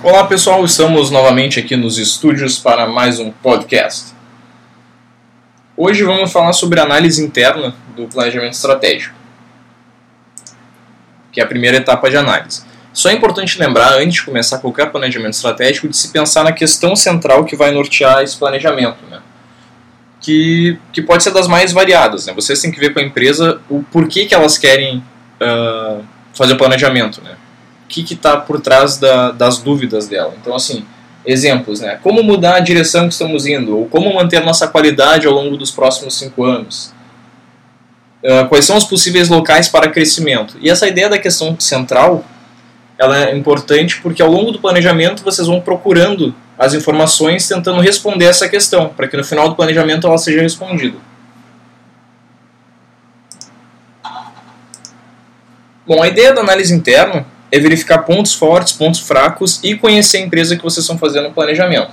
Olá pessoal, estamos novamente aqui nos estúdios para mais um podcast. Hoje vamos falar sobre análise interna do planejamento estratégico, que é a primeira etapa de análise. Só é importante lembrar, antes de começar qualquer planejamento estratégico, de se pensar na questão central que vai nortear esse planejamento, né? que, que pode ser das mais variadas. Né? Vocês têm que ver com a empresa o porquê que elas querem uh, fazer o planejamento. Né? Que está por trás da, das dúvidas dela. Então, assim, exemplos, né? Como mudar a direção que estamos indo? Ou como manter nossa qualidade ao longo dos próximos cinco anos? Uh, quais são os possíveis locais para crescimento? E essa ideia da questão central, ela é importante porque ao longo do planejamento vocês vão procurando as informações tentando responder essa questão, para que no final do planejamento ela seja respondida. Bom, a ideia da análise interna é verificar pontos fortes, pontos fracos e conhecer a empresa que vocês estão fazendo o planejamento.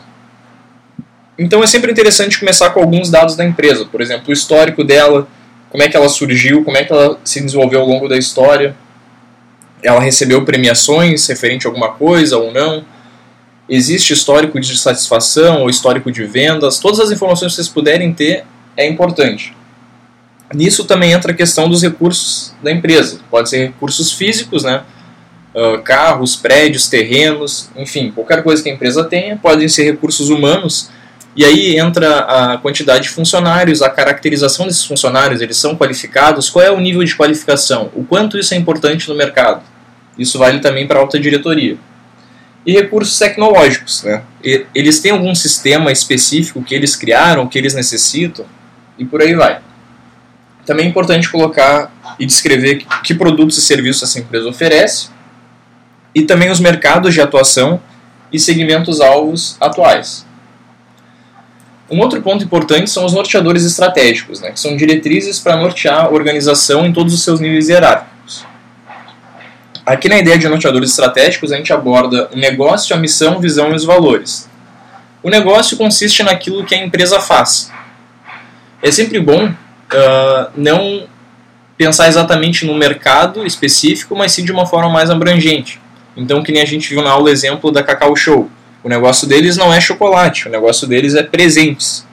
Então é sempre interessante começar com alguns dados da empresa, por exemplo, o histórico dela, como é que ela surgiu, como é que ela se desenvolveu ao longo da história, ela recebeu premiações referente a alguma coisa ou não, existe histórico de satisfação ou histórico de vendas, todas as informações que vocês puderem ter é importante. Nisso também entra a questão dos recursos da empresa, pode ser recursos físicos, né? Uh, carros, prédios, terrenos, enfim, qualquer coisa que a empresa tenha, podem ser recursos humanos, e aí entra a quantidade de funcionários, a caracterização desses funcionários, eles são qualificados, qual é o nível de qualificação, o quanto isso é importante no mercado. Isso vale também para a alta diretoria. E recursos tecnológicos, né? eles têm algum sistema específico que eles criaram, que eles necessitam, e por aí vai. Também é importante colocar e descrever que produtos e serviços essa empresa oferece, e também os mercados de atuação e segmentos alvos atuais. Um outro ponto importante são os norteadores estratégicos, né, que são diretrizes para nortear a organização em todos os seus níveis hierárquicos. Aqui na ideia de norteadores estratégicos, a gente aborda o negócio, a missão, visão e os valores. O negócio consiste naquilo que a empresa faz. É sempre bom uh, não pensar exatamente no mercado específico, mas sim de uma forma mais abrangente. Então, que nem a gente viu na aula exemplo da Cacau Show. O negócio deles não é chocolate, o negócio deles é presentes.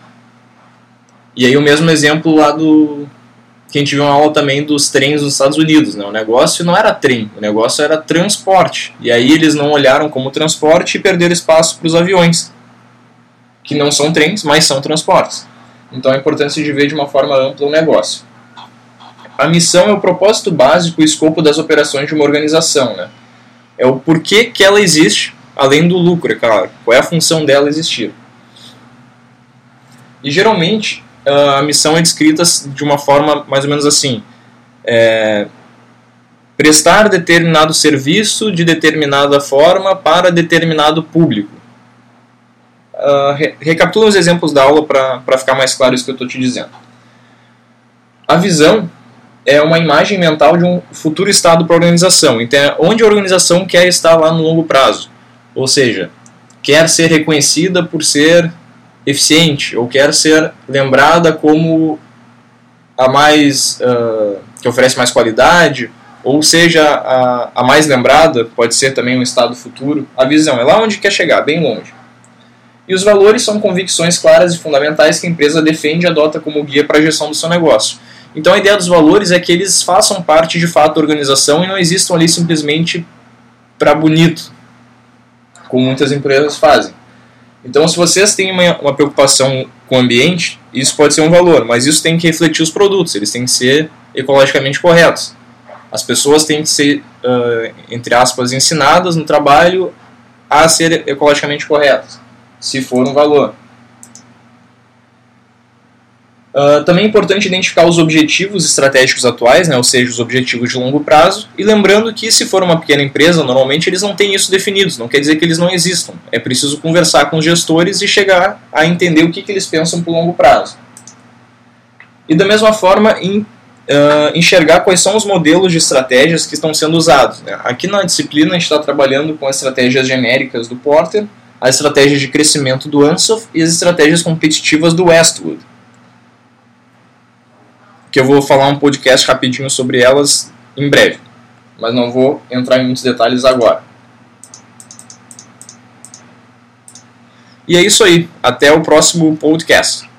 E aí o mesmo exemplo lá do que a gente viu na aula também dos trens dos Estados Unidos, né? O negócio não era trem, o negócio era transporte. E aí eles não olharam como transporte e perderam espaço para os aviões, que não são trens, mas são transportes. Então a importância de ver de uma forma ampla o negócio. A missão é o propósito básico e escopo das operações de uma organização, né? É o porquê que ela existe, além do lucro, é claro. Qual é a função dela existir. E geralmente a missão é descrita de uma forma mais ou menos assim: é, prestar determinado serviço de determinada forma para determinado público. Uh, re recapitula os exemplos da aula para ficar mais claro isso que eu estou te dizendo. A visão é uma imagem mental de um futuro estado para a organização. Então, é onde a organização quer estar lá no longo prazo. Ou seja, quer ser reconhecida por ser eficiente, ou quer ser lembrada como a mais. Uh, que oferece mais qualidade, ou seja, a, a mais lembrada, pode ser também um estado futuro. A visão é lá onde quer chegar, bem longe. E os valores são convicções claras e fundamentais que a empresa defende e adota como guia para a gestão do seu negócio. Então a ideia dos valores é que eles façam parte de fato da organização e não existam ali simplesmente para bonito, como muitas empresas fazem. Então, se vocês têm uma, uma, preocupação com o ambiente, isso pode ser um valor, mas isso tem que refletir os produtos, eles têm que ser ecologicamente corretos. As pessoas têm que ser, uh, entre aspas, ensinadas no trabalho a ser ecologicamente corretas, se for um valor. Uh, também é importante identificar os objetivos estratégicos atuais, né, ou seja, os objetivos de longo prazo, e lembrando que se for uma pequena empresa, normalmente eles não têm isso definidos, não quer dizer que eles não existam. É preciso conversar com os gestores e chegar a entender o que, que eles pensam por longo prazo. E da mesma forma, em, uh, enxergar quais são os modelos de estratégias que estão sendo usados. Né. Aqui na disciplina a gente está trabalhando com as estratégias genéricas do Porter, as estratégias de crescimento do Ansoff e as estratégias competitivas do Westwood que eu vou falar um podcast rapidinho sobre elas em breve, mas não vou entrar em muitos detalhes agora. E é isso aí, até o próximo podcast.